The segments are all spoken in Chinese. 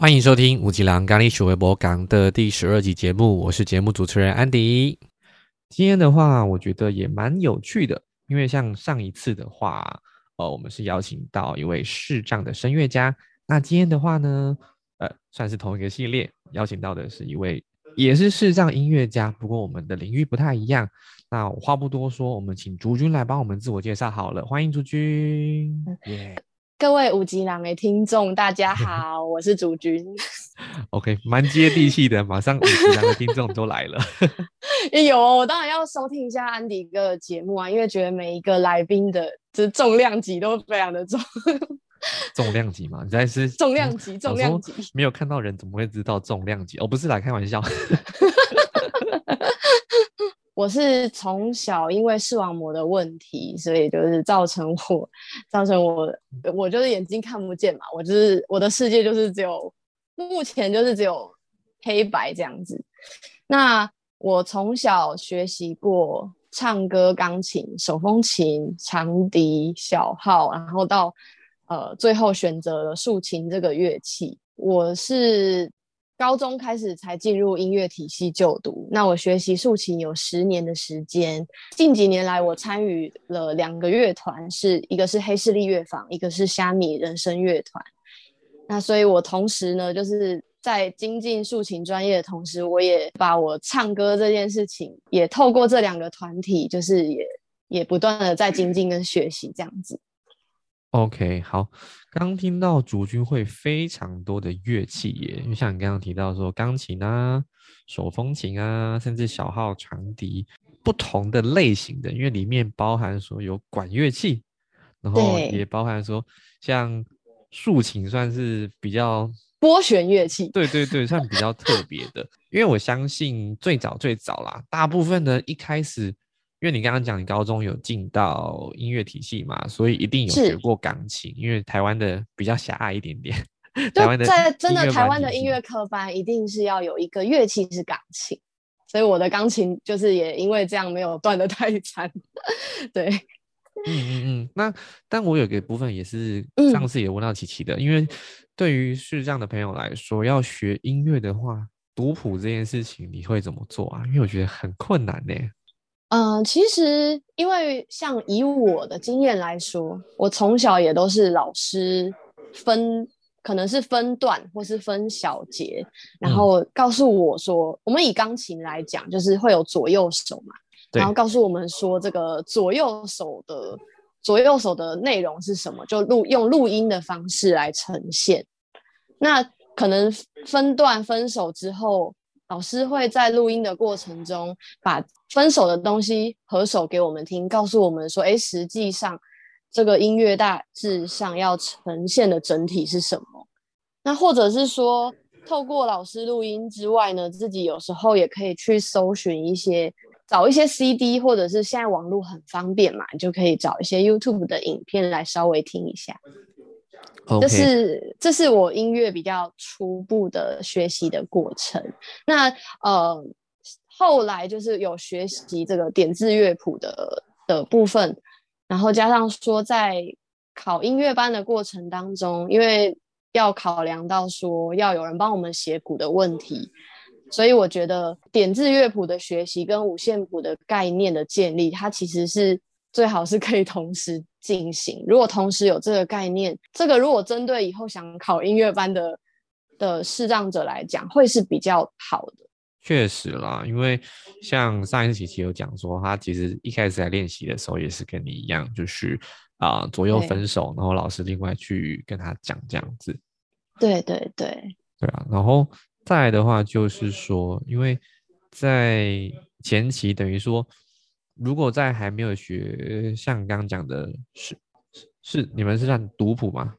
欢迎收听五吉郎咖喱鼠微博港的第十二集节目，我是节目主持人安迪。今天的话，我觉得也蛮有趣的，因为像上一次的话，呃，我们是邀请到一位视障的声乐家。那今天的话呢，呃，算是同一个系列，邀请到的是一位也是视障音乐家，不过我们的领域不太一样。那我话不多说，我们请竹君来帮我们自我介绍好了。欢迎竹君。耶。各位五级狼的听众，大家好，我是主君。OK，蛮接地气的，马上五级狼的听众都来了。有，哦我当然要收听一下安迪哥的节目啊，因为觉得每一个来宾的就是重量级都非常的重。重量级嘛，你在是重量级，重量级。没有看到人怎么会知道重量级？哦，不是来开玩笑。我是从小因为视网膜的问题，所以就是造成我，造成我，我就是眼睛看不见嘛，我就是我的世界就是只有目前就是只有黑白这样子。那我从小学习过唱歌、钢琴、手风琴、长笛、小号，然后到呃最后选择了竖琴这个乐器。我是。高中开始才进入音乐体系就读，那我学习竖琴有十年的时间。近几年来，我参与了两个乐团，是一个是黑势力乐坊，一个是虾米人声乐团。那所以，我同时呢，就是在精进竖琴专业的同时，我也把我唱歌这件事情，也透过这两个团体，就是也也不断的在精进跟学习这样子。OK，好。刚听到主君会非常多的乐器耶，因为像你刚刚提到说钢琴啊、手风琴啊，甚至小号、长笛，不同的类型的，因为里面包含说有管乐器，然后也包含说像竖琴算是比较拨弦乐器，对对对，算比较特别的。因为我相信最早最早啦，大部分的一开始。因为你刚刚讲你高中有进到音乐体系嘛，所以一定有学过钢琴。因为台湾的比较狭隘一点点，台湾的在真的台湾的音乐课班一定是要有一个乐器是钢琴，所以我的钢琴就是也因为这样没有断的太惨。对，嗯嗯嗯。那但我有个部分也是上次也问到琪琪的，因为对于视障的朋友来说，要学音乐的话，读谱这件事情你会怎么做啊？因为我觉得很困难呢。嗯，其实因为像以我的经验来说，我从小也都是老师分，可能是分段或是分小节，然后告诉我说，我们以钢琴来讲，就是会有左右手嘛，然后告诉我们说，这个左右手的左右手的内容是什么，就录用录音的方式来呈现。那可能分段分手之后。老师会在录音的过程中把分手的东西合手给我们听，告诉我们说：“哎，实际上这个音乐大致上要呈现的整体是什么？”那或者是说，透过老师录音之外呢，自己有时候也可以去搜寻一些，找一些 CD，或者是现在网络很方便嘛，你就可以找一些 YouTube 的影片来稍微听一下。这是这是我音乐比较初步的学习的过程。那呃，后来就是有学习这个点字乐谱的的部分，然后加上说在考音乐班的过程当中，因为要考量到说要有人帮我们写谱的问题，所以我觉得点字乐谱的学习跟五线谱的概念的建立，它其实是最好是可以同时。进行。如果同时有这个概念，这个如果针对以后想考音乐班的的视障者来讲，会是比较好的。确实啦，因为像上一次琪琪有讲说，他其实一开始在练习的时候也是跟你一样，就是啊左右分手，然后老师另外去跟他讲这样子。对对对，对啊。然后再来的话就是说，因为在前期等于说。如果在还没有学，像刚刚讲的是是你们是算读谱吗？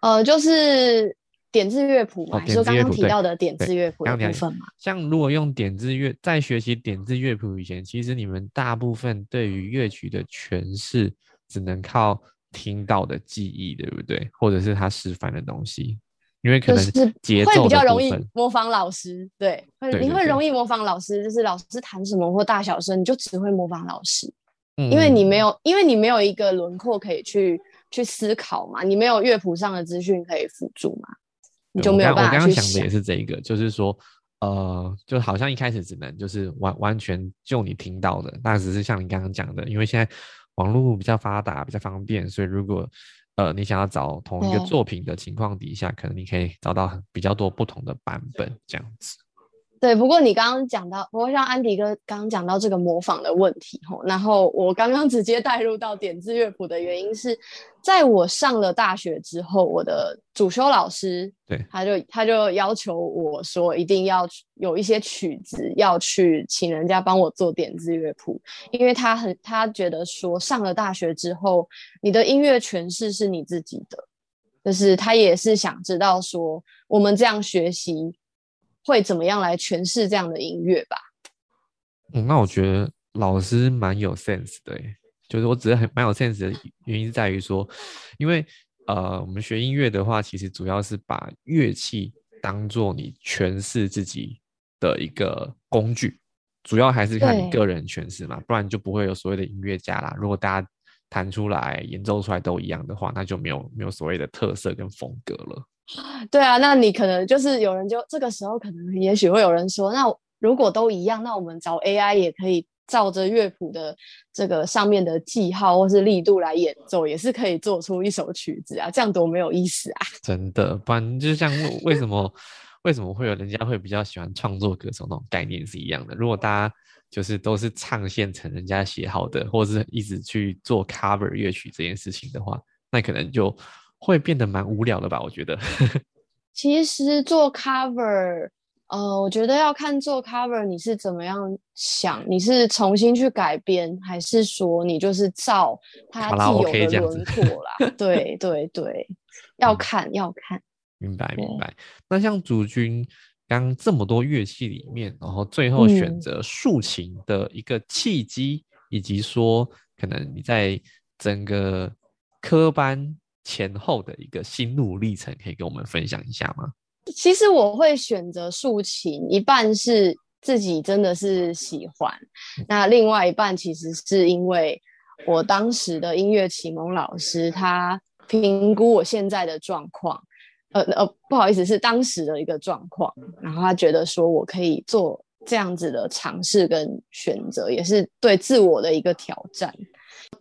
呃，就是点字乐谱嘛，就刚刚提到的点字乐谱的部分嘛。像如果用点字乐在学习点字乐谱以前，其实你们大部分对于乐曲的诠释只能靠听到的记忆，对不对？或者是他示范的东西。因为可能节奏会比较容易模仿老师，对，会你会容易模仿老师，就是老师弹什么或大小声，你就只会模仿老师，因为你没有，因为你没有一个轮廓可以去去思考嘛，你没有乐谱上的资讯可以辅助嘛。你就没有办法去想。我刚刚想的也是这一个，就是说，呃，就好像一开始只能就是完完全就你听到的，那只是像你刚刚讲的，因为现在网络比较发达，比较方便，所以如果呃你想要找同一个作品的情况底下，可能你可以找到比较多不同的版本这样子。对，不过你刚刚讲到，不过像安迪哥刚刚讲到这个模仿的问题吼，然后我刚刚直接带入到点字乐谱的原因是，在我上了大学之后，我的主修老师对他就他就要求我说，一定要有一些曲子要去请人家帮我做点字乐谱，因为他很他觉得说，上了大学之后，你的音乐诠释是你自己的，就是他也是想知道说，我们这样学习。会怎么样来诠释这样的音乐吧？嗯，那我觉得老师蛮有 sense 的，就是我只是很蛮有 sense 的原因在于说，因为呃，我们学音乐的话，其实主要是把乐器当做你诠释自己的一个工具，主要还是看你个人诠释嘛，不然就不会有所谓的音乐家啦。如果大家弹出来、演奏出来都一样的话，那就没有没有所谓的特色跟风格了。对啊，那你可能就是有人就这个时候可能也许会有人说，那如果都一样，那我们找 AI 也可以照着乐谱的这个上面的记号或是力度来演奏，也是可以做出一首曲子啊，这样多没有意思啊！真的，不然就像为什么为什么会有人家会比较喜欢创作歌手那种概念是一样的。如果大家就是都是唱现成人家写好的，或者是一直去做 cover 乐曲这件事情的话，那可能就。会变得蛮无聊的吧？我觉得。其实做 cover，呃，我觉得要看做 cover 你是怎么样想，你是重新去改编，还是说你就是照它既有的轮廓啦？对对对，要看要看。明白明白。那像主君刚这么多乐器里面，然后最后选择竖琴的一个契机，以及说可能你在整个科班。前后的一个心路历程，可以跟我们分享一下吗？其实我会选择竖琴，一半是自己真的是喜欢，那另外一半其实是因为我当时的音乐启蒙老师，他评估我现在的状况，呃呃，不好意思，是当时的一个状况，然后他觉得说我可以做这样子的尝试跟选择，也是对自我的一个挑战。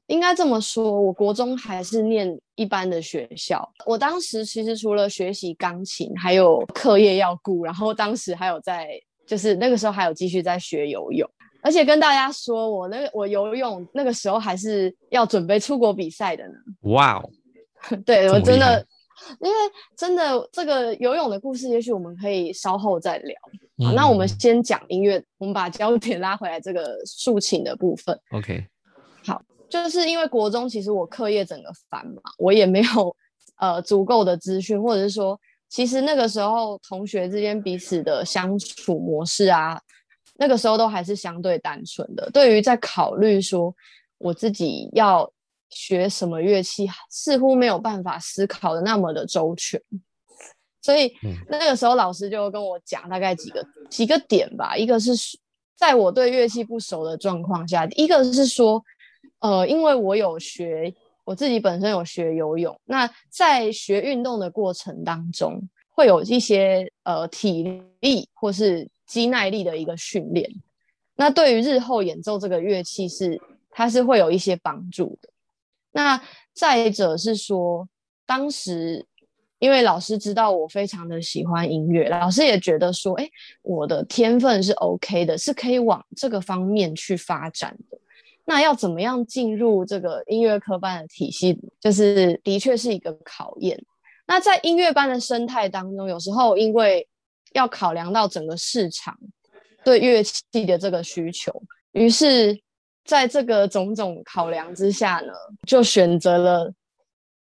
应该这么说，我国中还是念一般的学校。我当时其实除了学习钢琴，还有课业要顾，然后当时还有在，就是那个时候还有继续在学游泳。而且跟大家说，我那个我游泳那个时候还是要准备出国比赛的呢。哇哦！对我真的，因为真的这个游泳的故事，也许我们可以稍后再聊。好，那我们先讲音乐，我们把焦点拉回来这个竖琴的部分。OK。就是因为国中其实我课业整个繁嘛，我也没有呃足够的资讯，或者是说，其实那个时候同学之间彼此的相处模式啊，那个时候都还是相对单纯的。对于在考虑说我自己要学什么乐器，似乎没有办法思考的那么的周全。所以那个时候老师就跟我讲大概几个几个点吧，一个是在我对乐器不熟的状况下，一个是说。呃，因为我有学，我自己本身有学游泳。那在学运动的过程当中，会有一些呃体力或是肌耐力的一个训练。那对于日后演奏这个乐器是，它是会有一些帮助的。那再者是说，当时因为老师知道我非常的喜欢音乐，老师也觉得说，哎，我的天分是 OK 的，是可以往这个方面去发展的。那要怎么样进入这个音乐科班的体系，就是的确是一个考验。那在音乐班的生态当中，有时候因为要考量到整个市场对乐器的这个需求，于是在这个种种考量之下呢，就选择了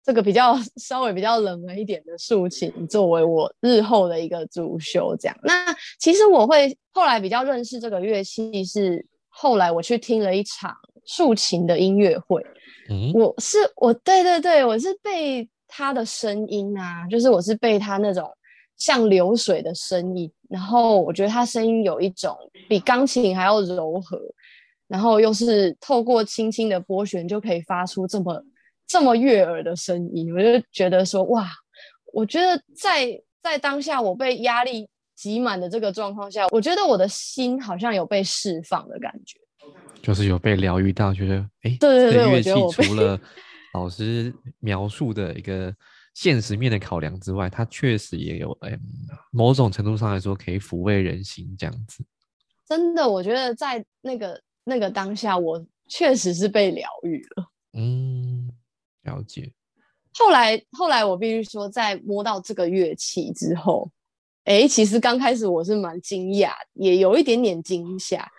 这个比较 稍微比较冷门一点的竖琴作为我日后的一个主修。这样，那其实我会后来比较认识这个乐器是。后来我去听了一场竖琴的音乐会，嗯。我是我对对对，我是被他的声音啊，就是我是被他那种像流水的声音，然后我觉得他声音有一种比钢琴还要柔和，然后又是透过轻轻的拨弦就可以发出这么这么悦耳的声音，我就觉得说哇，我觉得在在当下我被压力挤满的这个状况下，我觉得我的心好像有被释放的感觉，就是有被疗愈到，觉得哎，对对对，乐器我除了老师描述的一个现实面的考量之外，它确实也有哎，某种程度上来说可以抚慰人心这样子。真的，我觉得在那个那个当下，我确实是被疗愈了。嗯，了解。后来，后来我必须说，在摸到这个乐器之后，哎，其实刚开始我是蛮惊讶，也有一点点惊吓，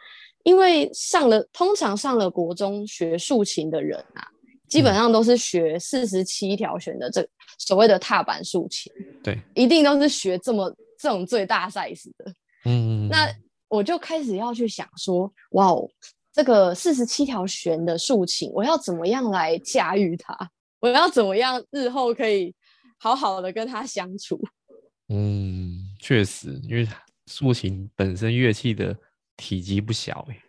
因为上了通常上了国中学竖琴的人啊，基本上都是学四十七条弦的这所谓的踏板竖琴，对，一定都是学这么这种最大 size 的。嗯，那我就开始要去想说，哇哦，这个四十七条弦的竖琴，我要怎么样来驾驭它？我要怎么样日后可以好好的跟它相处？嗯，确实，因为竖琴本身乐器的体积不小哎。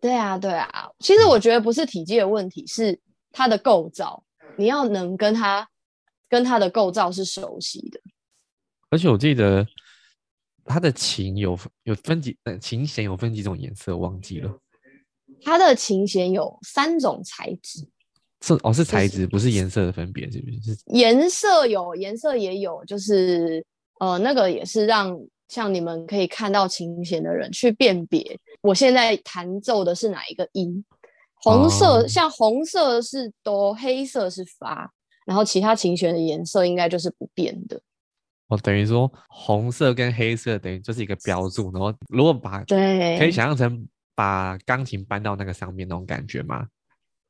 对啊，对啊。其实我觉得不是体积的问题，是它的构造，你要能跟它跟它的构造是熟悉的。而且我记得它的琴有有分几，呃，琴弦有分几种颜色，忘记了。它的琴弦有三种材质。是哦，是材质，不是颜色的分别，是不是？颜色有，颜色也有，就是呃，那个也是让像你们可以看到琴弦的人去辨别，我现在弹奏的是哪一个音。红色像红色是哆，黑色是发，然后其他琴弦的颜色应该就是不变的。哦，等于说红色跟黑色等于就是一个标注，然后如果把对，可以想象成把钢琴搬到那个上面那种感觉吗？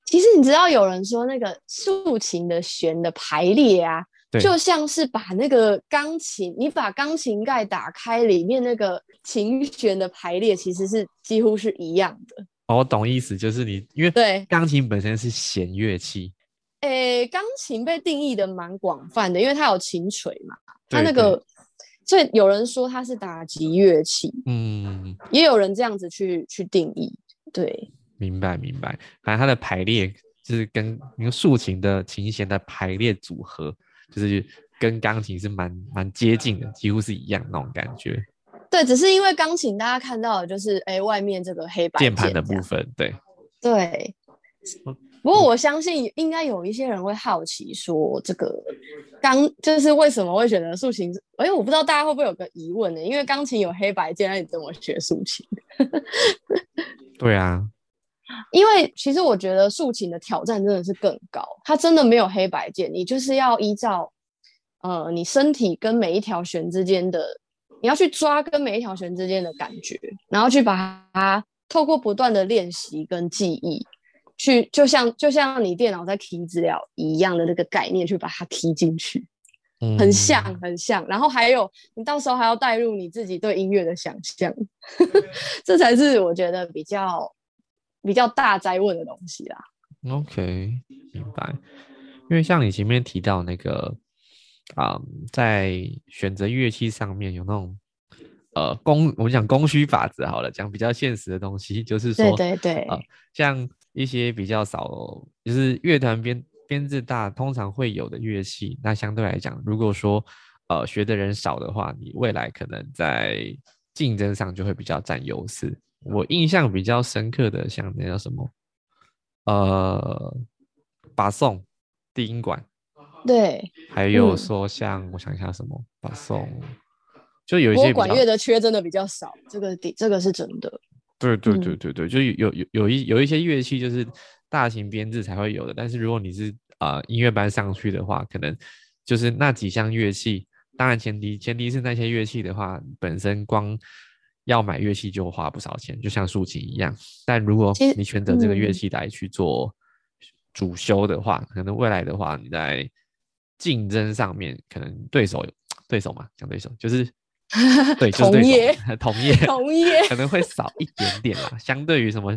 其实你知道，有人说那个竖琴的弦的排列啊，就像是把那个钢琴，你把钢琴盖打开，里面那个琴弦的排列其实是几乎是一样的。哦，我懂意思，就是你因为对。钢琴本身是弦乐器，诶，钢琴被定义的蛮广泛的，因为它有琴锤嘛，它那个，所以有人说它是打击乐器，嗯，也有人这样子去去定义，对。明白明白，反正它的排列就是跟那个竖琴的琴弦的排列组合，就是跟钢琴是蛮蛮接近的，几乎是一样那种感觉。对，只是因为钢琴大家看到的就是哎外面这个黑白键盘的部分，对对。不过我相信应该有一些人会好奇说，这个钢就是为什么会选择竖琴？哎，我不知道大家会不会有个疑问呢？因为钢琴有黑白键，那你怎么学竖琴？对啊。因为其实我觉得竖琴的挑战真的是更高，它真的没有黑白键，你就是要依照呃你身体跟每一条弦之间的，你要去抓跟每一条弦之间的感觉，然后去把它透过不断的练习跟记忆，去就像就像你电脑在 key 资料一样的那个概念去把它 key 进去，很像很像，然后还有你到时候还要带入你自己对音乐的想象，这才是我觉得比较。比较大灾问的东西啦。OK，明白。因为像你前面提到那个啊，在选择乐器上面有那种呃供，我们讲供需法则好了，讲比较现实的东西，就是说，对对对，呃，像一些比较少，就是乐团编编制大，通常会有的乐器，那相对来讲，如果说呃学的人少的话，你未来可能在竞争上就会比较占优势。我印象比较深刻的，像那叫什么，呃，巴颂低音管，对，还有说像我想一下什么巴颂，就有一些管乐的缺真的比较少，这个底这个是真的。对对对对对，就有有有一有一些乐器就是大型编制才会有的，但是如果你是啊音乐班上去的话，可能就是那几项乐器，当然前提前提是那些乐器的话本身光。要买乐器就花不少钱，就像竖琴一样。但如果你选择这个乐器来去做主修的话，可能未来的话，你在竞争上面，可能对手对手嘛，讲对手就是 对，就是对手同业 同业可能会少一点点啦。相对于什么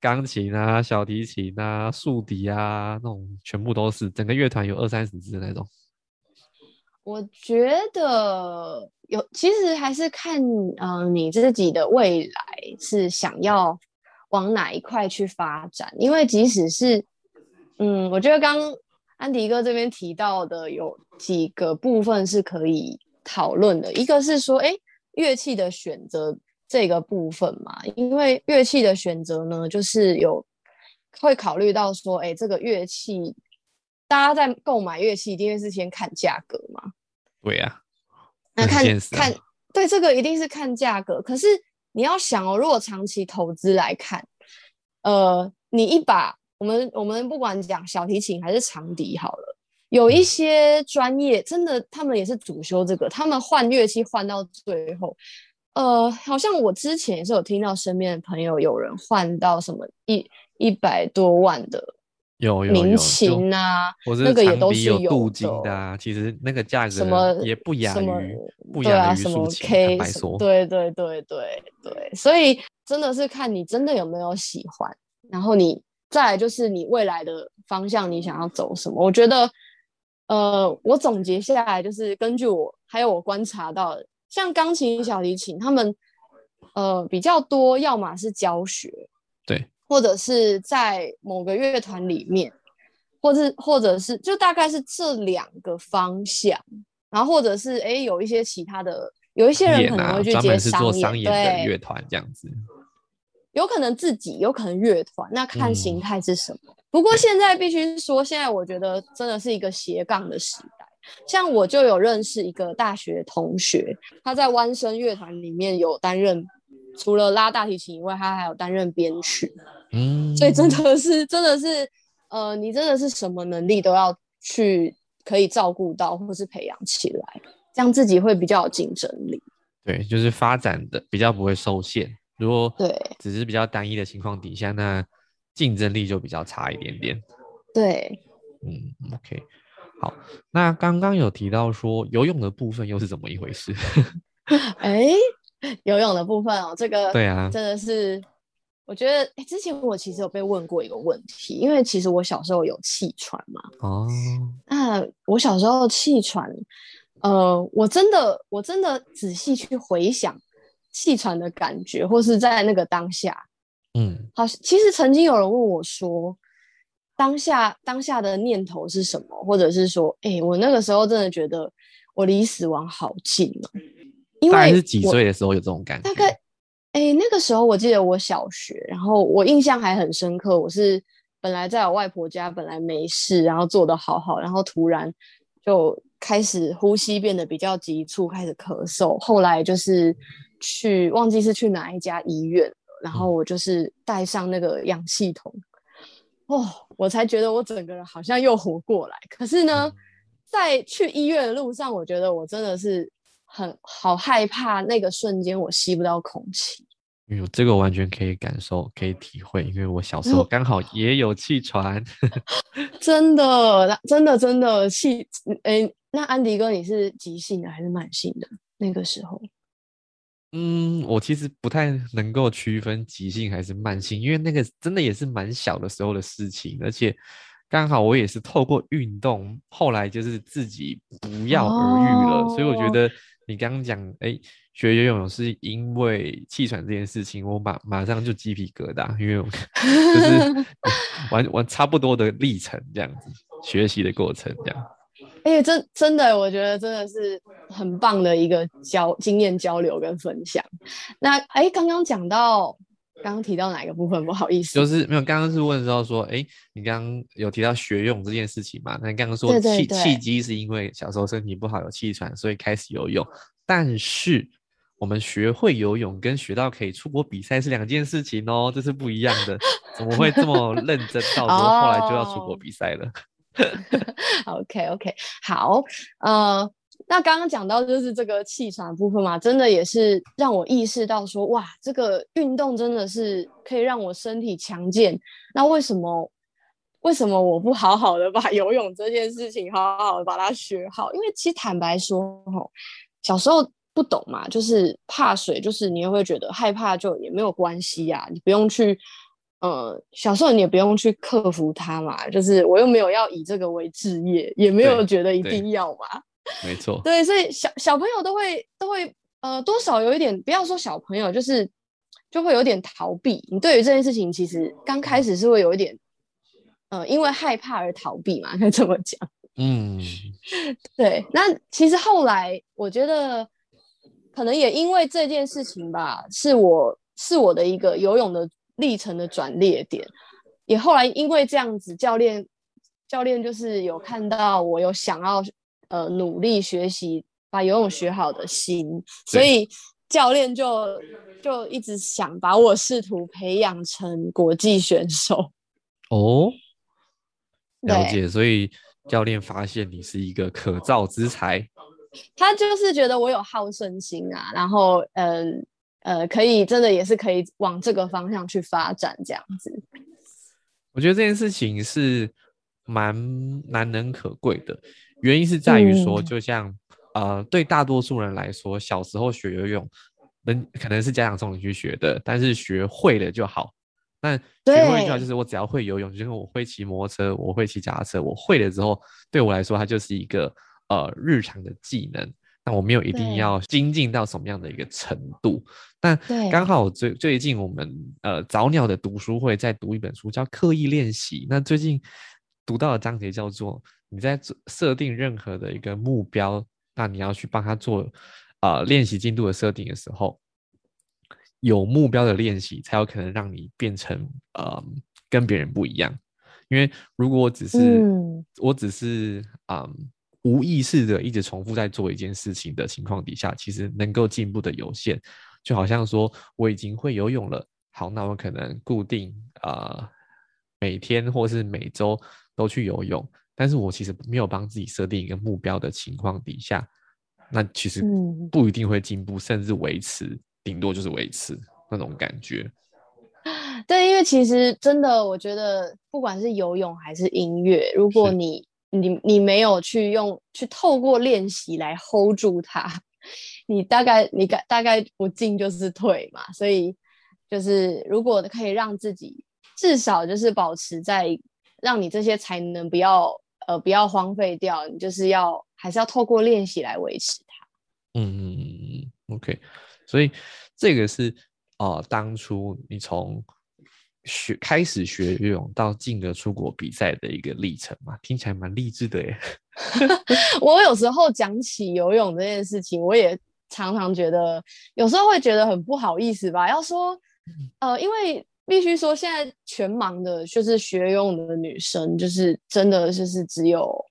钢琴啊、小提琴啊、竖笛啊那种，全部都是整个乐团有二三十支那种。我觉得有，其实还是看，嗯，你自己的未来是想要往哪一块去发展。因为即使是，嗯，我觉得刚安迪哥这边提到的有几个部分是可以讨论的，一个是说，哎，乐器的选择这个部分嘛，因为乐器的选择呢，就是有会考虑到说，哎，这个乐器，大家在购买乐器一定是先看价格嘛。对呀，那看看，对，这个一定是看价格。可是你要想哦，如果长期投资来看，呃，你一把我们我们不管讲小提琴还是长笛好了。有一些专业真的，他们也是主修这个，他们换乐器换到最后，呃，好像我之前也是有听到身边的朋友有人换到什么一一百多万的，有有民琴啊，那个也都是有镀金的啊。其实那个价格什么也不亚于不亚于什么 K，对对对对对，所以真的是看你真的有没有喜欢，然后你再来就是你未来的方向，你想要走什么？我觉得。呃，我总结下来就是根据我还有我观察到，像钢琴、小提琴，他们呃比较多，要么是教学，对，或者是在某个乐团里面，或者或者是就大概是这两个方向，然后或者是哎有一些其他的，有一些人可能会去接商业的乐团这样子。有可能自己，有可能乐团，那看形态是什么。不过现在必须说，现在我觉得真的是一个斜杠的时代。像我就有认识一个大学同学，他在弯声乐团里面有担任，除了拉大提琴以外，他还有担任编曲。嗯，所以真的是，真的是，呃，你真的是什么能力都要去可以照顾到，或是培养起来，这样自己会比较有竞争力。对，就是发展的比较不会受限。如果对只是比较单一的情况底下，那竞争力就比较差一点点。对，嗯，OK，好。那刚刚有提到说游泳的部分又是怎么一回事？哎，游泳的部分哦，这个对啊，真的是，我觉得之前我其实有被问过一个问题，因为其实我小时候有气喘嘛。哦，那我小时候气喘，呃，我真的我真的仔细去回想。气喘的感觉，或是在那个当下，嗯，好，其实曾经有人问我说，当下当下的念头是什么，或者是说，哎，我那个时候真的觉得我离死亡好近哦。因为是几岁的时候有这种感觉？大概，哎，那个时候我记得我小学，然后我印象还很深刻。我是本来在我外婆家，本来没事，然后做的好好，然后突然就开始呼吸变得比较急促，开始咳嗽，后来就是。去忘记是去哪一家医院了，然后我就是带上那个氧气筒，哦，我才觉得我整个人好像又活过来。可是呢，在去医院的路上，我觉得我真的是很好害怕，那个瞬间我吸不到空气。哎这个完全可以感受，可以体会，因为我小时候刚好也有气喘，真的，真的，真的气。哎，那安迪哥，你是急性的还是慢性的？那个时候？嗯，我其实不太能够区分急性还是慢性，因为那个真的也是蛮小的时候的事情，而且刚好我也是透过运动，后来就是自己不药而愈了。所以我觉得你刚刚讲，哎，学游泳是因为气喘这件事情，我马马上就鸡皮疙瘩，因为 就是玩玩差不多的历程这样子，学习的过程这样。哎，真真的，我觉得真的是很棒的一个交经验交流跟分享。那哎，刚刚讲到，刚刚提到哪个部分？不好意思，就是没有。刚刚是问到说，哎，你刚刚有提到学泳这件事情嘛？那你刚刚说契契机是因为小时候身体不好有气喘，所以开始游泳。但是我们学会游泳跟学到可以出国比赛是两件事情哦，这是不一样的。怎么会这么认真？到时候后来就要出国比赛了。OK OK，好，呃，那刚刚讲到就是这个气喘部分嘛，真的也是让我意识到说，哇，这个运动真的是可以让我身体强健。那为什么为什么我不好好的把 游泳这件事情好好的把它学好？因为其实坦白说，吼，小时候不懂嘛，就是怕水，就是你也会觉得害怕，就也没有关系呀，你不用去。呃，小时候你也不用去克服它嘛，就是我又没有要以这个为置业，也没有觉得一定要嘛。没错，对，所以小小朋友都会都会呃多少有一点，不要说小朋友，就是就会有点逃避。你对于这件事情，其实刚开始是会有一点，呃，因为害怕而逃避嘛，可以这么讲。嗯，对。那其实后来我觉得，可能也因为这件事情吧，是我是我的一个游泳的历程的转捩点。也后来因为这样子，教练教练就是有看到我有想要呃努力学习把游泳学好的心，所以教练就就一直想把我试图培养成国际选手。哦，了解。所以教练发现你是一个可造之才，他就是觉得我有好胜心啊，然后嗯呃可以真的也是可以往这个方向去发展这样子。我觉得这件事情是蛮难能可贵的，原因是在于说，就像呃，对大多数人来说，小时候学游泳，能可能是家长送你去学的，但是学会了就好。那学会就好，就是我只要会游泳，就是我会骑摩托车，我会骑脚踏车，我会了之后，对我来说，它就是一个呃日常的技能。那我没有一定要精进到什么样的一个程度，但刚好最最近我们呃早鸟的读书会在读一本书叫《刻意练习》，那最近读到的章节叫做你在设定任何的一个目标，那你要去帮他做呃练习进度的设定的时候，有目标的练习才有可能让你变成呃跟别人不一样，因为如果我只是我只是嗯。无意识的一直重复在做一件事情的情况底下，其实能够进步的有限。就好像说，我已经会游泳了，好，那我可能固定啊每天或是每周都去游泳。但是我其实没有帮自己设定一个目标的情况底下，那其实不一定会进步，甚至维持，顶多就是维持那种感觉。对，因为其实真的，我觉得不管是游泳还是音乐，如果你你你没有去用去透过练习来 hold 住它，你大概你大大概不进就是退嘛。所以就是如果可以让自己至少就是保持在让你这些才能不要呃不要荒废掉，你就是要还是要透过练习来维持它。嗯嗯嗯嗯，OK。所以这个是呃当初你从。学开始学游泳到进而出国比赛的一个历程嘛，听起来蛮励志的耶。我有时候讲起游泳这件事情，我也常常觉得，有时候会觉得很不好意思吧。要说，呃，因为必须说，现在全盲的，就是学游泳的女生，就是真的就是只有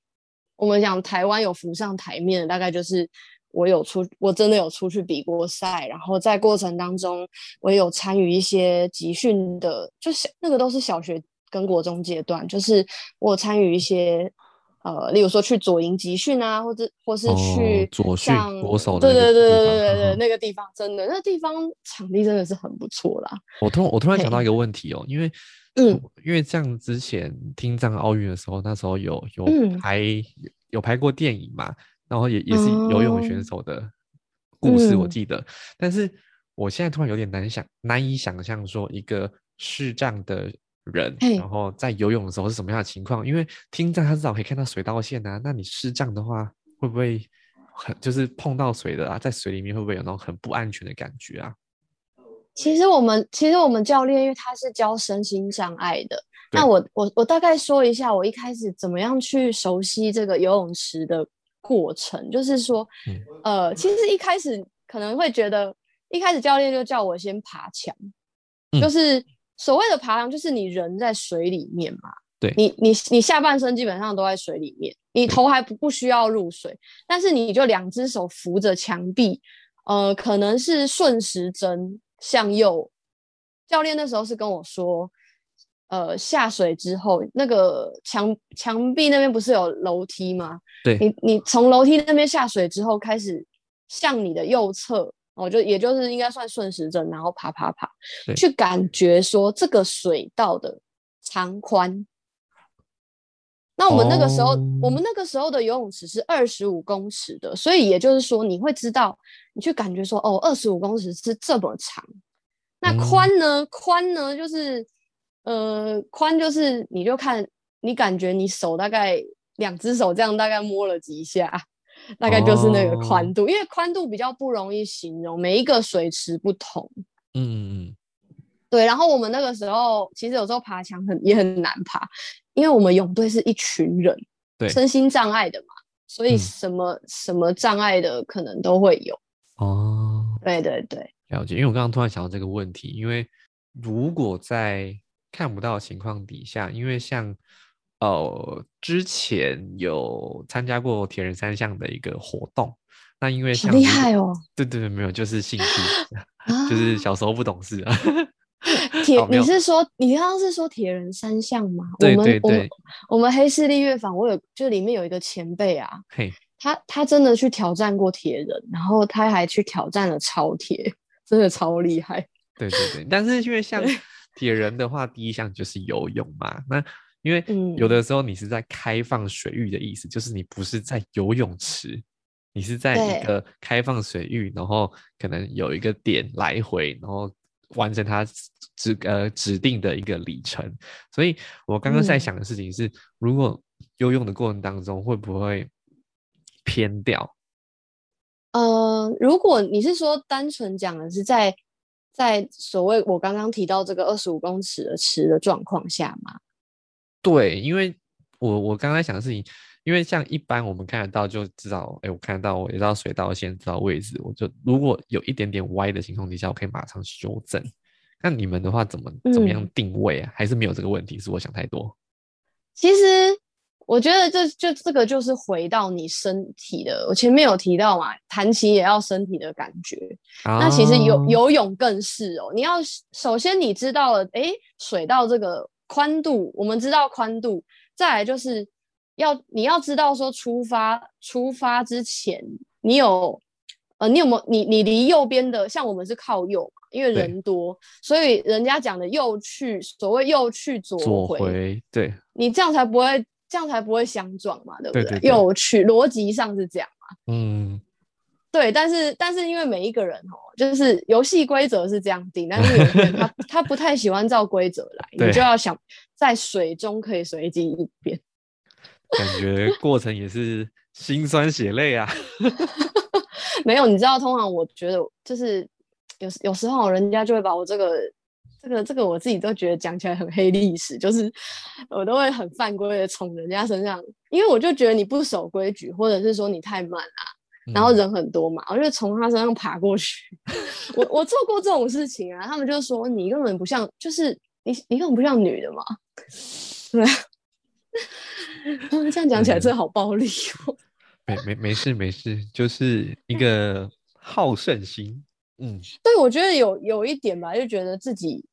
我们讲台湾有浮上台面，大概就是。我有出，我真的有出去比过赛，然后在过程当中，我有参与一些集训的，就是那个都是小学跟国中阶段，就是我参与一些，呃，例如说去左营集训啊，或者或是去左训左手对对对对对对对，那个地方真的，那地方场地真的是很不错啦。我突我突然想到一个问题哦，因为嗯，因为像之前听障奥运的时候，那时候有有拍有拍过电影嘛。然后也也是游泳选手的故事，我记得。但是我现在突然有点难想，难以想象说一个视障的人，然后在游泳的时候是什么样的情况？因为听障他至少可以看到水道线啊。那你视障的话，会不会很就是碰到水的啊？在水里面会不会有那种很不安全的感觉啊？其实我们其实我们教练，因为他是教身心障碍的。那我我我大概说一下，我一开始怎么样去熟悉这个游泳池的。过程就是说，呃，其实一开始可能会觉得，一开始教练就叫我先爬墙，就是所谓的爬墙，就是你人在水里面嘛，对，你你你下半身基本上都在水里面，你头还不不需要入水，但是你就两只手扶着墙壁，呃，可能是顺时针向右。教练那时候是跟我说。呃，下水之后，那个墙墙壁那边不是有楼梯吗？对，你你从楼梯那边下水之后，开始向你的右侧，哦，就也就是应该算顺时针，然后爬爬爬，去感觉说这个水道的长宽。那我们那个时候，我们那个时候的游泳池是二十五公尺的，所以也就是说，你会知道，你去感觉说，哦，二十五公尺是这么长，那宽呢？宽呢，就是。呃，宽就是你就看，你感觉你手大概两只手这样大概摸了几下，大概就是那个宽度，因为宽度比较不容易形容，每一个水池不同。嗯嗯嗯，对。然后我们那个时候其实有时候爬墙很也很难爬，因为我们泳队是一群人，对身心障碍的嘛，所以嗯什么、什么障碍的可能都会有。哦，对对对，了解。因为我刚刚突然想到这个问题，因为如果在看不到的情况底下，因为像呃之前有参加过铁人三项的一个活动，那因为好厉害哦！对对对，没有，就是兴趣，啊 就是小时候不懂事啊。铁你是说你刚刚是说铁人三项吗？对对对我们黑势力乐坊，我有就里面有一个前辈啊，嘿，他他真的去挑战过铁人，然后他还去挑战了超铁，真的超厉害。对对对，但是因为像对 铁人的话，第一项就是游泳嘛。那因为嗯有的时候你是在开放水域的意思，就是你不是在游泳池，你是在一对个开放水域，然后可能有一个点来回，然后完成它指呃指定的一个里程。所以我刚刚在嗯想的事情是，如果游泳的过程当中会不会偏掉？呃，如果你是说单纯讲的是在在所谓我刚刚提到这个二十五公尺的池的状况下嘛，对，因为我我刚才想的事情，因为像一般我们看得到就知道，哎，我看得到，我也知道水道线，知道位置，我就如果有一点点歪的情况底下，我可以马上修正。那你们的话怎么怎么样嗯定位啊？还是没有这个问题？是我想太多？其实我觉得这就这个就是回到你身体的，我前面有提到嘛，弹琴也要身体的感觉。那其实游啊游泳更是哦，你要首先你知道了，哎，水道这个宽度，我们知道宽度，再来就是要你要知道说出发出发之前，你有呃你有没有你你离右边的，像我们是靠右嘛，因为人多，所以人家讲的右去，所谓右去左左回，对。你这样才不会这样才不会相撞嘛，对不对对？对右去逻辑上是这样。嗯，对，但是但是因为每一个人哦，就是游戏规则是这样定，但是有些人他 他不太喜欢照规则来，你就要想在水中可以随机应变。感觉过程也是心酸血泪啊。没有，你知道，通常我觉得就是有时有时候人家就会把我这个这个这个我自己都觉得讲起来很黑历史，就是我都会很犯规的从人家身上，因为我就觉得你不守规矩，或者是说你太慢啊，然后嗯人很多嘛，我就从他身上爬过去。我我做过这种事情啊，他们就说你根本不像，就是你你根本不像女的嘛。对，他们这样讲起来真的好暴力哦。没没没事没事，就是一个好胜心。嗯，对，我觉得有有一点吧，就觉得自己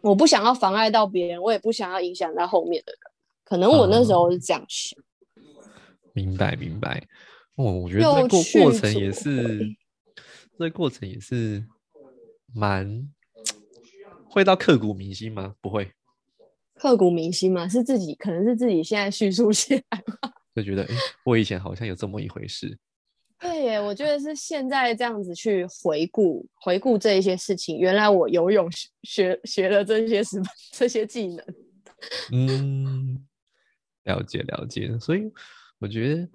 我不想要妨碍到别人，我也不想要影响到后面的人。可能我那时候是这样想。明白明白。哦，我觉得这又过过程也是回，这过程也是蛮会到刻骨铭心吗？不会，刻骨铭心吗，是自己可能是自己现在叙述起来。就觉得诶，我以前好像有这么一回事。对耶，我觉得是现在这样子去回顾回顾这一些事情，原来我游泳学学学了这些什么 这些技能。嗯，了解了解。所以我觉得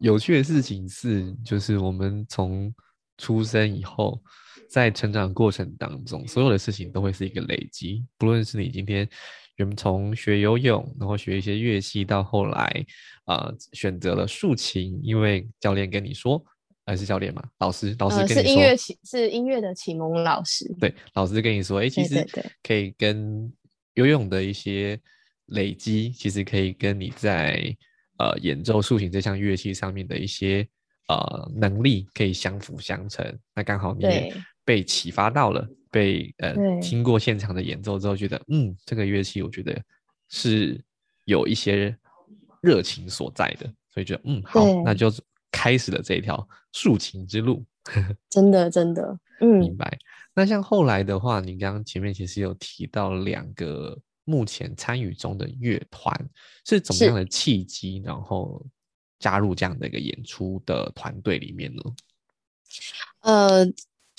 有趣的事情是，就是我们从出生以后，在成长过程当中，所有的事情都会是一个累积。不论是你今天原从学游泳，然后学一些乐器，到后来啊、呃选择了竖琴，因为教练跟你说，还是教练嘛，老师老师呃，跟你说，是音乐启是音乐的启蒙老师。对，老师跟你说，哎，其实可以跟游泳的一些累积，其实可以跟你在呃演奏竖琴这项乐器上面的一些呃能力可以相辅相成。那刚好你也被启发到了，被呃对听过现场的演奏之后，觉得嗯，这个乐器我觉得是有一些热情所在的，所以觉得嗯好，那就开始了这一条竖琴之路。真的真的，嗯，明白。那像后来的话，你刚刚前面其实有提到两个目前参与中的乐团，是怎么样的契机，然后加入这样的一个演出的团队里面呢？呃，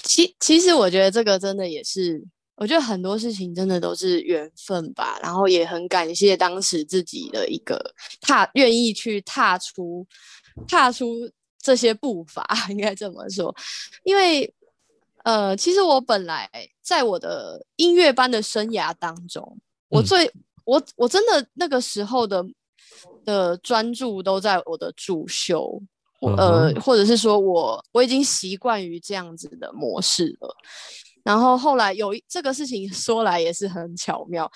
其其实我觉得这个真的也是，我觉得很多事情真的都是缘分吧。然后也很感谢当时自己的一个踏，愿意去踏出踏出这些步伐，应该这么说。因为呃，其实我本来在我的音乐班的生涯当中，我嗯最、我我真的那个时候的的专注都在我的主修，嗯呃，哼或者是说我我已经习惯于这样子的模式了。然后后来有一这个事情 说来也是很巧妙，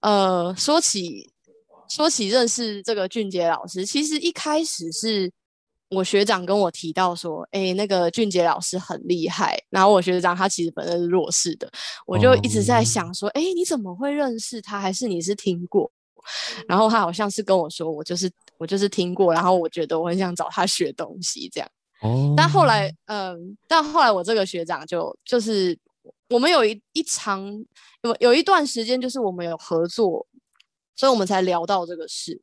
呃，说起说起认识这个俊杰老师，其实一开始是我学长跟我提到说，哎，那个俊杰老师很厉害。然后我学长他其实本身是弱势的，我就一直在哦想说，哎，你怎么会认识他？还是你是听过？然后他好像是跟我说，我就是我就是听过，然后我觉得我很想找他学东西这样。哦，但后来，嗯，但后来我这个学长就就是我们有一一长有有一段时间，就是我们有合作，所以我们才聊到这个事。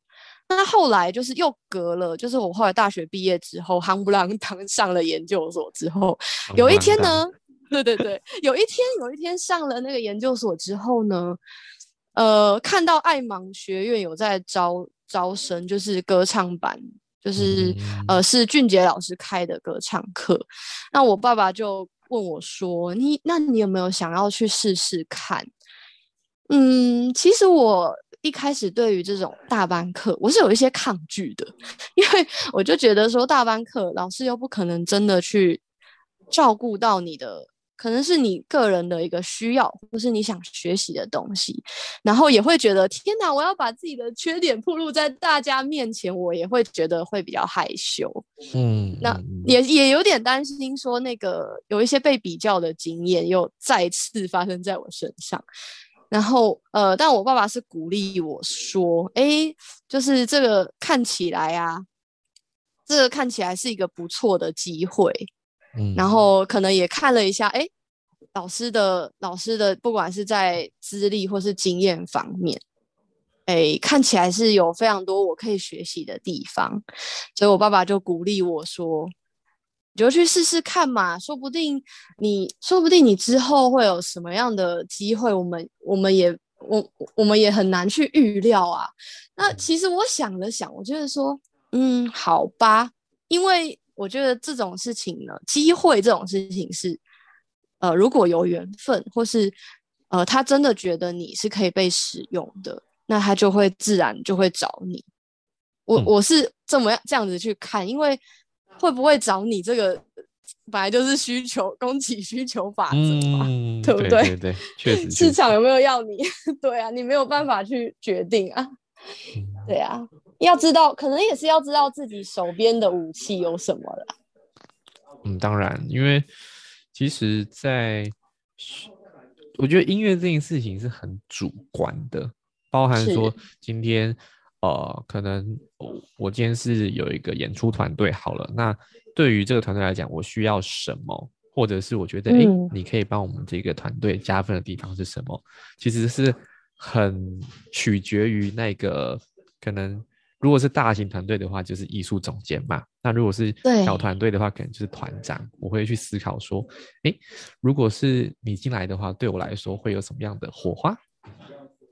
那后来就是又隔了，就是我后来大学毕业之后，夯不啷当 上了研究所之后，有一天呢，对对对，有一天有一天上了那个研究所之后呢，呃，看到爱芒学院有在招招生，就是歌唱班，就是、嗯呃是俊杰老师开的歌唱课。那我爸爸就问我说：“你那你有没有想要去试试看？”嗯，其实我一开始对于这种大班课，我是有一些抗拒的，因为我就觉得说大班课老师又不可能真的去照顾到你的，可能是你个人的一个需要，或是你想学习的东西，然后也会觉得天哪，我要把自己的缺点暴露在大家面前，我也会觉得会比较害羞。嗯，那嗯也也有点担心，说那个有一些被比较的经验又再次发生在我身上。然后呃，但我爸爸是鼓励我说，诶，就是这个看起来啊，这个看起来是一个不错的机会。嗯然后可能也看了一下，诶，老师的老师的不管是在资历或是经验方面，诶，看起来是有非常多我可以学习的地方，所以我爸爸就鼓励我说：“你就去试试看嘛，说不定你说不定你之后会有什么样的机会，我们我们也我我们也很难去预料啊。”那其实我想了想，我觉得说，嗯，好吧，因为我觉得这种事情呢，机会这种事情是，呃，如果有缘分，或是呃，他真的觉得你是可以被使用的，那他就会自然就会找你。我、嗯我是这么样这样子去看，因为会不会找你这个本来就是需求供给需求法则嘛，嗯，对不对对？对，确实，确实市场有没有要你？对啊，你没有办法去决定啊。嗯对啊，要知道，可能也是要知道自己手边的武器有什么啦。嗯，当然，因为其实在，我觉得音乐这件事情是很主观的，包含是说今天，呃，可能我我今天是有一个演出团队好了，那对于这个团队来讲，我需要什么，或者是我觉得，哎，嗯你可以帮我们这个团队加分的地方是什么，其实是很取决于那个可能。如果是大型团队的话，就是艺术总监嘛。那如果是小团队的话，可能就是团长。我会去思考说，诶，如果是你进来的话，对我来说会有什么样的火花？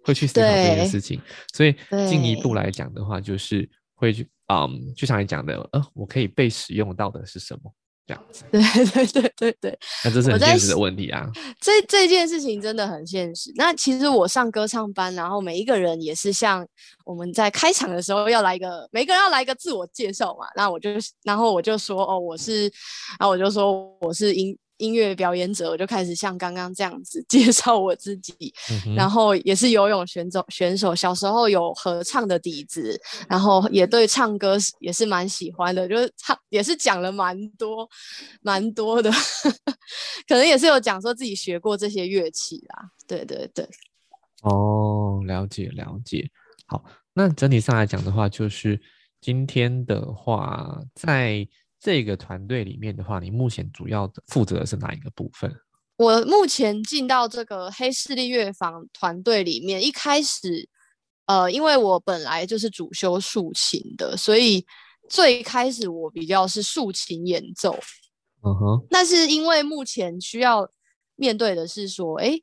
会去思考这件事情。所以进一步对来讲的话，就是会去，嗯，就像你讲的，呃，我可以被使用到的是什么？这样子，对对对对对，那这是很现实的想问题啊。这这件事情真的很现实。那其实我上歌唱班，然后每一个人也是像我们在开场的时候要来一个，每个人要来一个自我介绍嘛。那我就然后我就说哦，我是，然后我就说我是音音乐表演者，我就开始像刚刚这样子 介绍我自己。嗯，然后也是游泳选手选手，小时候有合唱的底子，然后也对唱歌是也是蛮喜欢的，就是唱也是讲了蛮多蛮多的，可能也是有讲说自己学过这些乐器啦。对对对，哦，了解了解。好，那整体上来讲的话，就是今天的话，在这个团队里面的话，你目前主要的负责的是哪一个部分？我目前进到这个黑势力乐坊团队里面，一开始，呃，因为我本来就是主修竖琴的，所以最开始我比较是竖琴演奏。嗯哼，那是因为目前需要面对的是说，诶，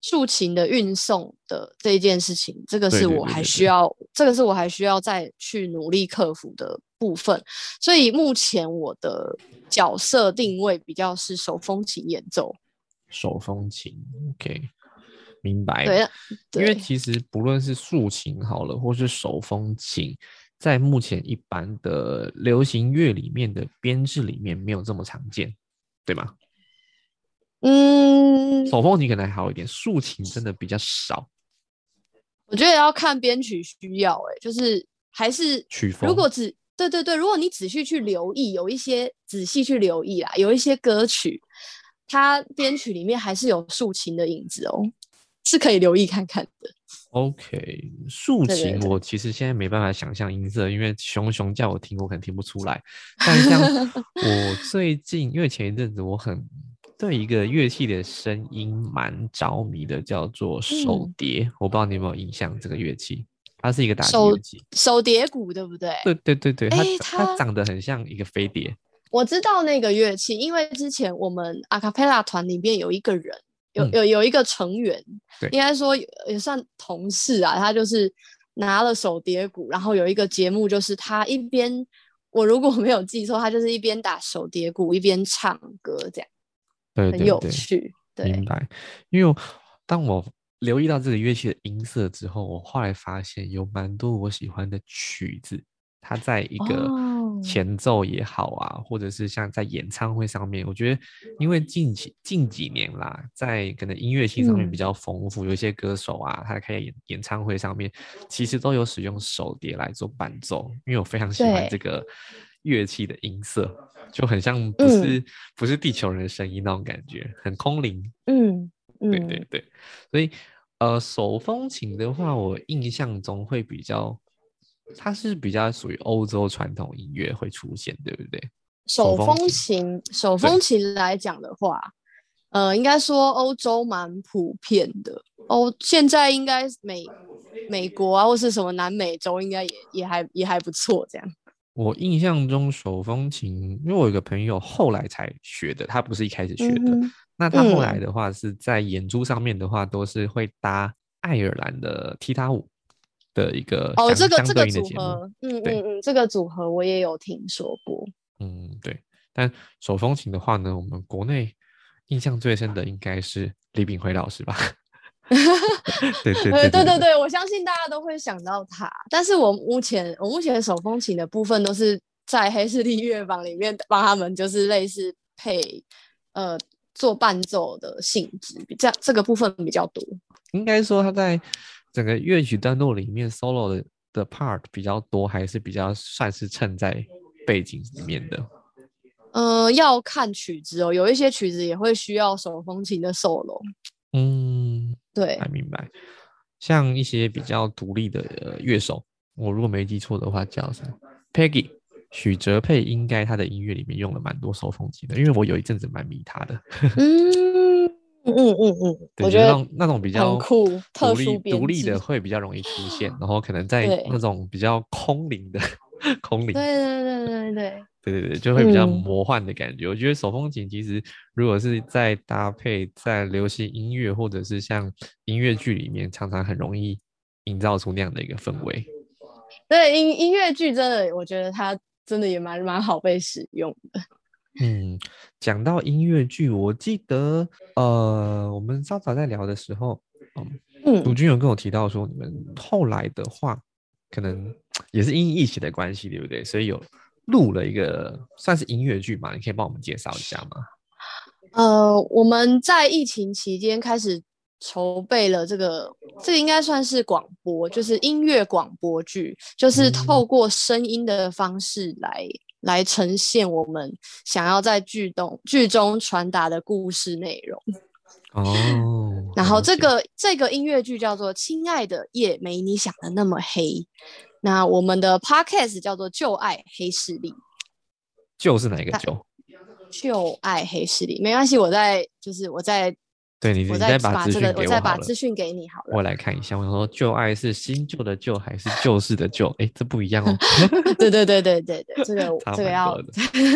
竖琴的运送的这一件事情，这个是我还需要，这个是我还需要再去努力克服的部分。所以目前我的角色定位比较是手风琴演奏。手风琴，OK，明白。对，因为其实不论是竖琴好了，或是手风琴，在目前一般的流行乐里面的编制里面没有这么常见，对吗？嗯，手风琴可能还好一点，竖琴真的比较少。我觉得要看编曲需要，哎，就是还是曲风。如果只对对对，如果你仔细去留意，有一些仔细去留意啦，有一些歌曲，它编曲里面还是有竖琴的影子哦，是可以留意看看的。OK，竖琴我其实现在没办法想象音色，因为熊熊叫我听，我可能听不出来。但像 我最近，因为前一阵子我很对一个乐器的声音蛮着迷的，叫做手嗯碟。我不知道你有没有印象这个乐器，它是一个打击手乐器。手碟鼓对不对？对对对对，它诶它它长得很像一个飞碟。我知道那个乐器，因为之前我们阿卡贝拉团里面有一个人，有嗯有有一个成员，对应该说也也算同事啊，他就是拿了手碟鼓，然后有一个节目，就是他一边，我如果没有记错，他就是一边打手碟鼓一边唱歌，这样很有对对对，趣。对明，白。因为我当我留意到这个乐器的音色之后，我后来发现有蛮多我喜欢的曲子，它在一个哦。前奏也好啊，或者是像在演唱会上面，我觉得因为近几近几年啦，在可能音乐性上面比嗯。较丰富，有一些歌手啊，他开演演唱会上面其实都有使用手碟来做伴奏，因为我非常喜欢对。这个乐器的音色，就很像不嗯。是、不是地球人的声音那种感觉，很空灵。嗯对对嗯，对，所以呃，手风琴的话，我印象中会比较，它是比较属于欧洲传统音乐会出现，对不对？手风琴，手对风琴来讲的话，呃，应该说欧洲蛮普遍的。欧现在应该美美国啊，或是什么南美洲，应该也也还也还不错。这样，我印象中手风琴，因为我有个朋友后来才学的，他不是一开始学的。那他后来嗯的话是在演出上面的话，都是会搭爱尔兰的踢踏舞的一个哦，相这个相这个组。合，嗯嗯嗯，这个组合我也有听说过。嗯，对。但手风琴的话呢，我们国内印象最深的应该是李炳辉老师吧？对对呃，对对 对对，我相信大家都会想到他。但是我目前我目前手风琴的部分都是在黑势力乐坊里面帮他们，就是类似配呃做伴奏的性质，比这样这个部分比较多。应该说他在整个乐曲段落里面 solo 的的 part 比较多，还是比较算是衬在背景里面的。呃，要看曲子哦，有一些曲子也会需要手风琴的 solo。嗯，对还明白。像一些比较独立的呃乐手，我如果没记错的话，叫什么 Peggy 许哲佩，应该他的音乐里面用了蛮多手风琴的，因为我有一阵子蛮迷他的。嗯嗯嗯嗯，我觉得那种比较很酷，特独立殊独立的制会比较容易出现，然后可能在那种比较空灵的空灵，对对对对对。对对对，就会比较嗯魔幻的感觉。我觉得手风琴其实如果是在搭配在流行音乐或者是像音乐剧里面，常常很容易营造出那样的一个氛围。对音音乐剧真的，我觉得它真的也蛮蛮好被使用的。嗯，讲到音乐剧，我记得呃，我们稍早在聊的时候，嗯，卢嗯，军有跟我提到说，你们后来的话，可能也是因疫情的关系，对不对？所以有录了一个算是音乐剧嘛，你可以帮我们介绍一下吗？呃，我们在疫情期间开始筹备了这个，这个应该算是广播，就是音乐广播剧，就是嗯透过声音的方式来来呈现我们想要在剧中剧中传达的故事内容。哦，然后这个这个音乐剧叫做《亲爱的夜没你想的那么黑》，那我们的 podcast 叫做《旧爱黑势力》。旧是哪一个旧？旧爱黑势力，没关系，我在就是我再对你，我你再把资讯这个我再把资讯给你好了。我来看一下。我想说，旧爱是新旧的旧还是旧式的旧？哎，这不一样哦。对对对对对对，这个 这个要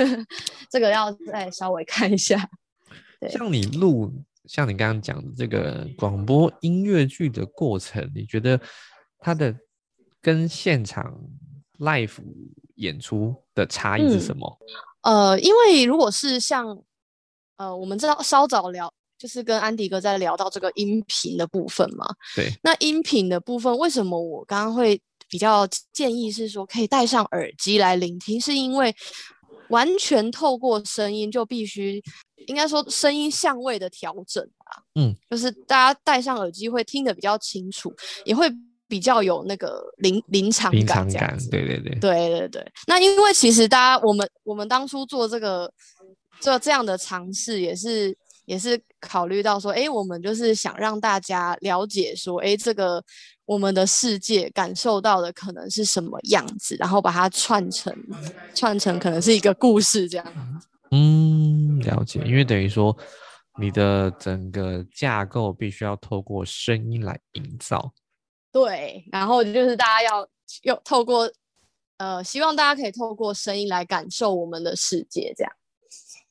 这个要再稍微看一下。对像你录，像你刚刚讲的这个广播音乐剧的过程，你觉得它的跟现场 live 演出的差异是嗯什么？呃，因为如果是像呃，我们知道稍早聊，就是跟安迪哥在聊到这个音频的部分嘛。对，那音频的部分，为什么我刚刚会比较建议是说，可以戴上耳机来聆听，是因为完全透过声音就必须，应该说声音相位的调整啊，嗯，就是大家戴上耳机会听得比较清楚，也会比较有那个临临场临感，场感，对对对，对对对。那因为其实大家我们我们当初做这个做这样的尝试，也是也是考虑到说，哎，我们就是想让大家了解说，哎，这个。我们的世界感受到的可能是什么样子，然后把它串成串成可能是一个故事这样。嗯，了解。因为等于说你的整个架构必须要透过声音来营造。对，然后就是大家要用透过呃，希望大家可以透过声音来感受我们的世界，这样。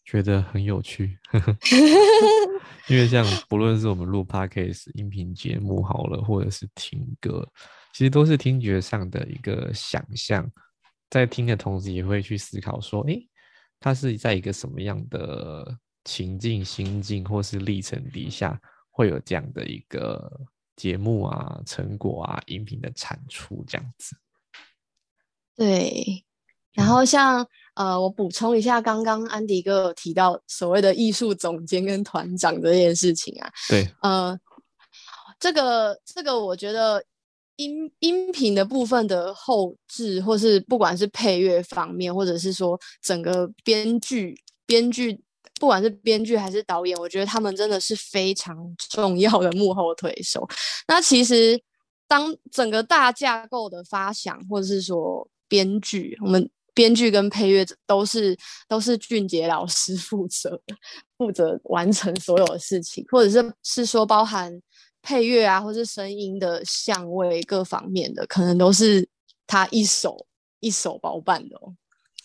觉得很有趣，因为像不论是我们录 podcast 音频节目好了，或者是听歌，其实都是听觉上的一个想象，在听的同时也会去思考说，诶，它是在一个什么样的情境、心境或是历程底下，会有这样的一个节目啊、成果啊、音频的产出这样子。对，然后像。呃，我补充一下，刚刚安迪哥有提到所谓的艺术总监跟团长这件事情啊。对，呃，这个这个，我觉得音音频的部分的后置，或是不管是配乐方面，或者是说整个编剧编剧，不管是编剧还是导演，我觉得他们真的是非常重要的幕后推手。那其实当整个大架构的发想，或者是说编剧，我们。编剧跟配乐都是都是俊杰老师 负责负责完成所有的事情，或者是是说包含配乐啊，或是声音的相位各方面的，可能都是他一手一手包办的哦。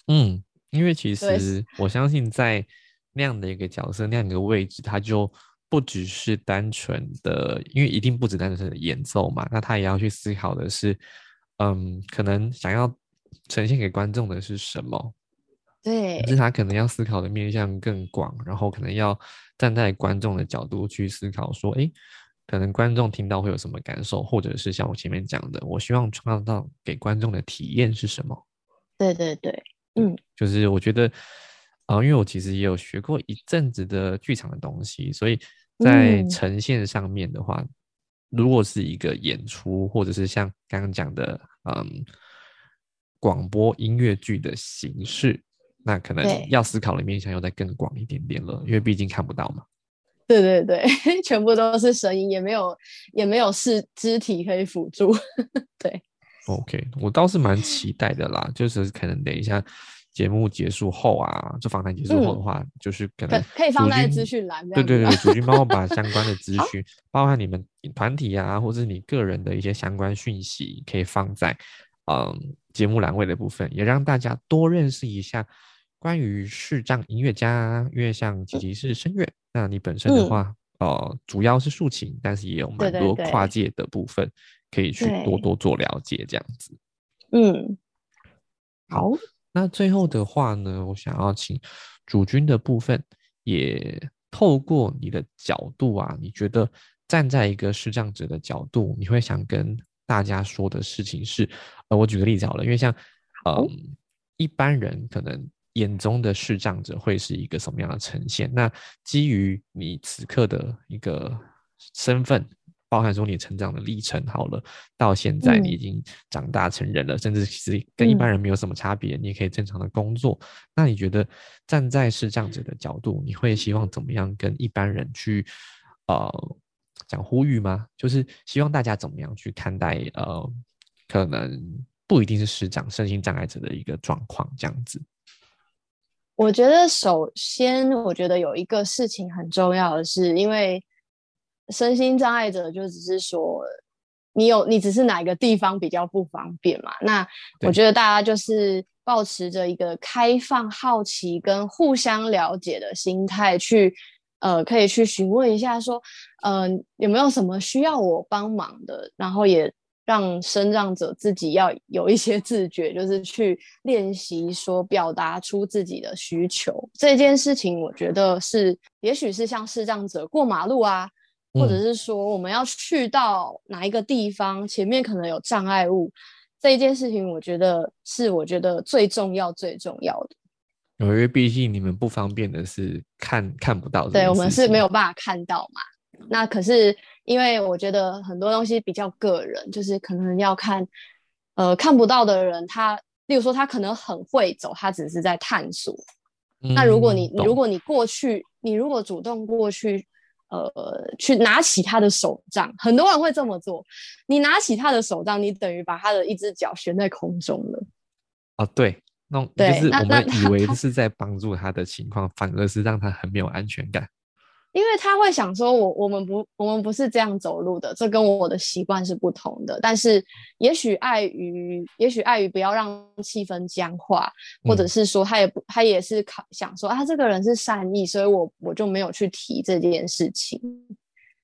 嗯，因为其实我相信在那样的一个角色、那样一个位置，他就不只是单纯的，因为一定不只单纯的演奏嘛，那他也要去思考的是，嗯，可能想要。呈现给观众的是什么？对，可是他可能要思考的面向更广，然后可能要站在观众的角度去思考，说，哎，可能观众听到会有什么感受，或者是像我前面讲的，我希望创造到给观众的体验是什么？对对对，嗯，就是我觉得，啊，因为我其实也有学过一阵子的剧场的东西，所以在呈现上面的话，如果是一个演出，或者是像刚刚讲的，嗯。广播音乐剧的形式，那可能要思考的面向又再更广一点点了，因为毕竟看不到嘛。对对对，全部都是声音，也没有也没有是肢体可以辅助。对，OK，我倒是蛮期待的啦，就是可能等一下节目结束后啊，就访谈结束后的话，就是可能可以放在资讯栏。对对对，主君帮我把相关的资讯，包含你们团体啊，或者你个人的一些相关讯息，可以放在嗯。节目栏位的部分，也让大家多认识一下关于视障音乐家，因为像吉吉是声乐，那你本身的话，呃，主要是竖琴，但是也有蛮多跨界的部分，可以去多多做了解，这样子。嗯，好，那最后的话呢，我想要请主君的部分，也透过你的角度啊，你觉得站在一个视障者的角度，你会想跟。大家说的事情是，呃，我举个例子好了，因为像，嗯，一般人可能眼中的视障者会是一个什么样的呈现？那基于你此刻的一个身份，包含说你成长的历程，好了，到现在你已经长大成人了，甚至其实跟一般人没有什么差别，你也可以正常的工作。那你觉得站在视障者的角度，你会希望怎么样跟一般人去，呃？讲呼吁吗？就是希望大家怎么样去看待呃，可能不一定是师长身心障碍者的一个状况这样子。我觉得首先，我觉得有一个事情很重要的是，因为身心障碍者就只是说你有你只是哪一个地方比较不方便嘛。那我觉得大家就是保持着一个开放、好奇跟互相了解的心态去。呃，可以去询问一下，说，嗯，有没有什么需要我帮忙的？然后也让生障者自己要有一些自觉，就是去练习说表达出自己的需求。这件事情，我觉得是，也许是像视障者过马路啊，或者是说我们要去到哪一个地方，前面可能有障碍物，这一件事情，我觉得是我觉得最重要最重要的。因为毕竟你们不方便的是看看不到，对我们是没有办法看到嘛。那可是因为我觉得很多东西比较个人，就是可能要看，呃，看不到的人，他例如说他可能很会走，他只是在探索。那如果你如果你过去，你如果主动过去，呃，去拿起他的手杖，很多人会这么做。你拿起他的手杖，你等于把他的一只脚悬在空中了。啊，对，那就是我们以为是在帮助他的情况，反而是让他很没有安全感。因为他会想说，我我们不我们不是这样走路的，这跟我的习惯是不同的。但是也许碍于，也许碍于不要让气氛僵化，或者是说他也不他也是考想说啊，这个人是善意，所以我我就没有去提这件事情。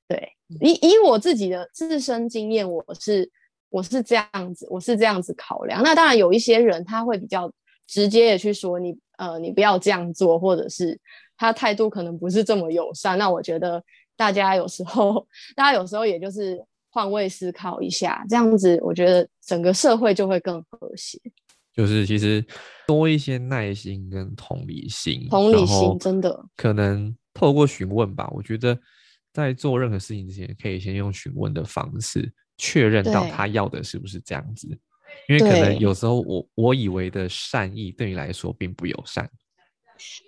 对，以以我自己的自身经验，我是我是这样子，我是这样子考量。那当然有一些人他会比较直接也去说你呃你不要这样做，或者是。他态度可能不是这么友善，那我觉得大家有时候，大家有时候也就是换位思考一下，这样子，我觉得整个社会就会更和谐。就是其实多一些耐心跟同理心，同理心真的可能透过询问吧。我觉得在做任何事情之前，可以先用询问的方式确认到他要的是不是这样子，因为可能有时候我我以为的善意对你来说并不友善。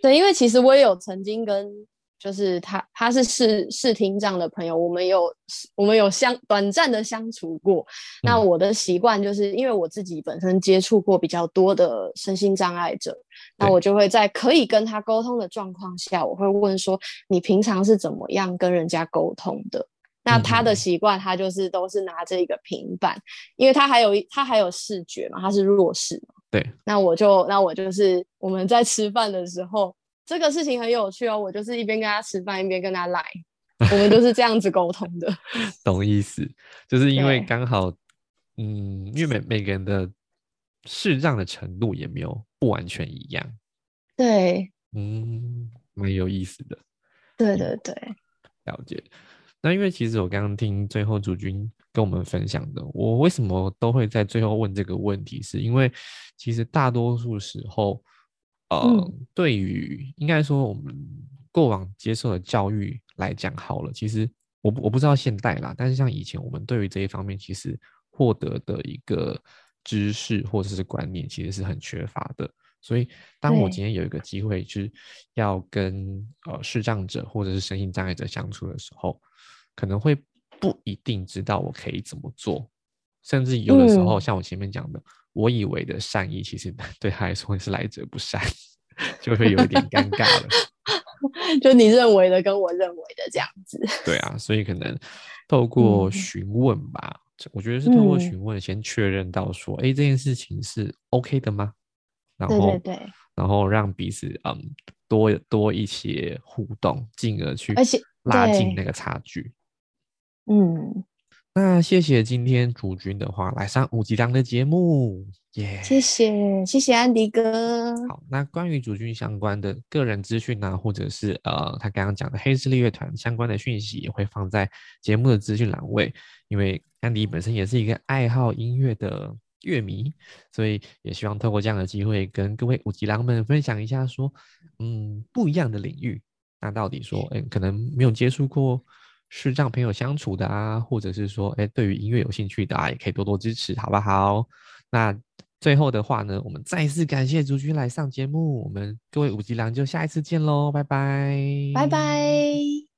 对，因为其实我也有曾经跟，就是他，他是视视听障的朋友，我们有我们有相短暂的相处过。那我的习惯就是，因为我自己本身接触过比较多的身心障碍者，那我就会在可以跟他沟通的状况下，我会问说，你平常是怎么样跟人家沟通的？那他的习惯，他就是都是拿着一个平板，因为他还有他还有视觉嘛，他是弱视嘛。对，那我就那我就是我们在吃饭的时候，这个事情很有趣哦。我就是一边跟他吃饭，一边跟他来，我们就是这样子沟通的。懂意思，就是因为刚好，嗯，因为每每个人的视障的程度也没有不完全一样。对，嗯，蛮有意思的。对对对，了解。那因为其实我刚刚听最后主君跟我们分享的，我为什么都会在最后问这个问题，是因为其实大多数时候，呃，对于应该说我们过往接受的教育来讲好了，其实我我不知道现代啦，但是像以前我们对于这一方面其实获得的一个知识或者是观念，其实是很缺乏的。所以，当我今天有一个机会，是要跟呃视障者或者是身心障碍者相处的时候，可能会不一定知道我可以怎么做，甚至有的时候，像我前面讲的，我以为的善意，其实 对他来说是来者不善，就会有一点尴尬了。就你认为的跟我认为的这样子。对啊，所以可能透过询问吧，我觉得是透过询问先确认到说，哎，这件事情是 OK 的吗？然后对，然后让彼此嗯多多一些互动，进而去而且拉近那个差距。嗯，那谢谢今天主君的话来上五级章的节目，耶！谢谢谢谢安迪哥。好，那关于主君相关的个人资讯呢，或者是呃他刚刚讲的黑势力乐团相关的讯息，也会放在节目的资讯栏位。因为安迪本身也是一个爱好音乐的。乐迷，所以也希望透过这样的机会，跟各位五级狼们分享一下，说，嗯，不一样的领域，那到底说，哎，可能没有接触过视障朋友相处的啊，或者是说，哎，对于音乐有兴趣的啊，也可以多多支持，好不好？那最后的话呢，我们再次感谢朱君来上节目，我们各位五级郎就下一次见喽，拜拜，拜拜。